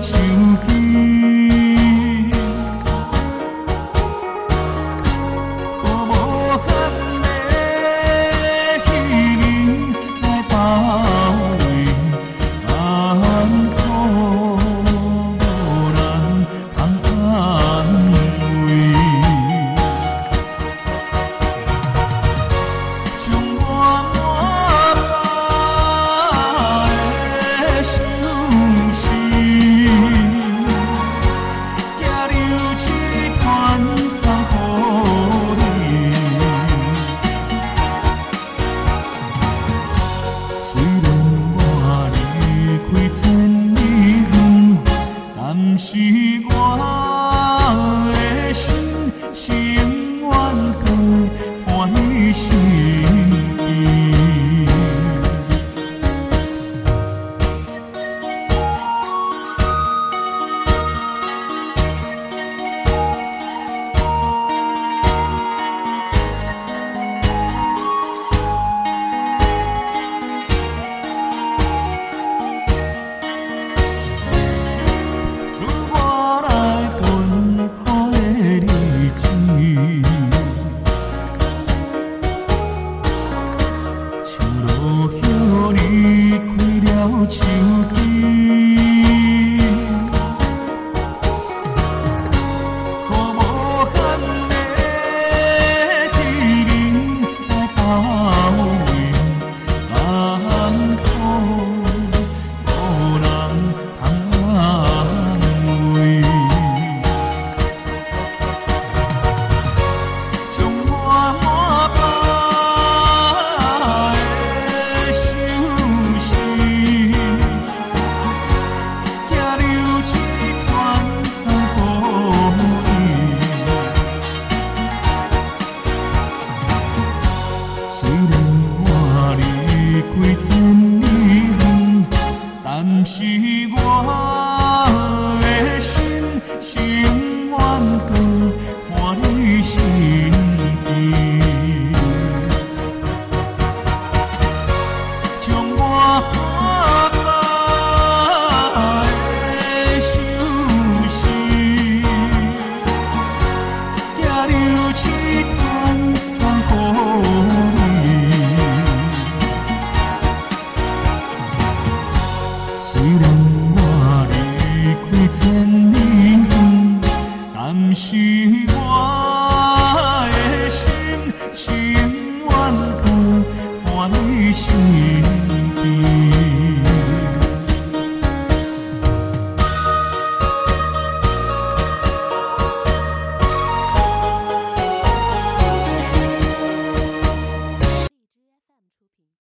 you? 是我的心。you. See you 虽然我离开千里远，但是我的心心愿有伴你身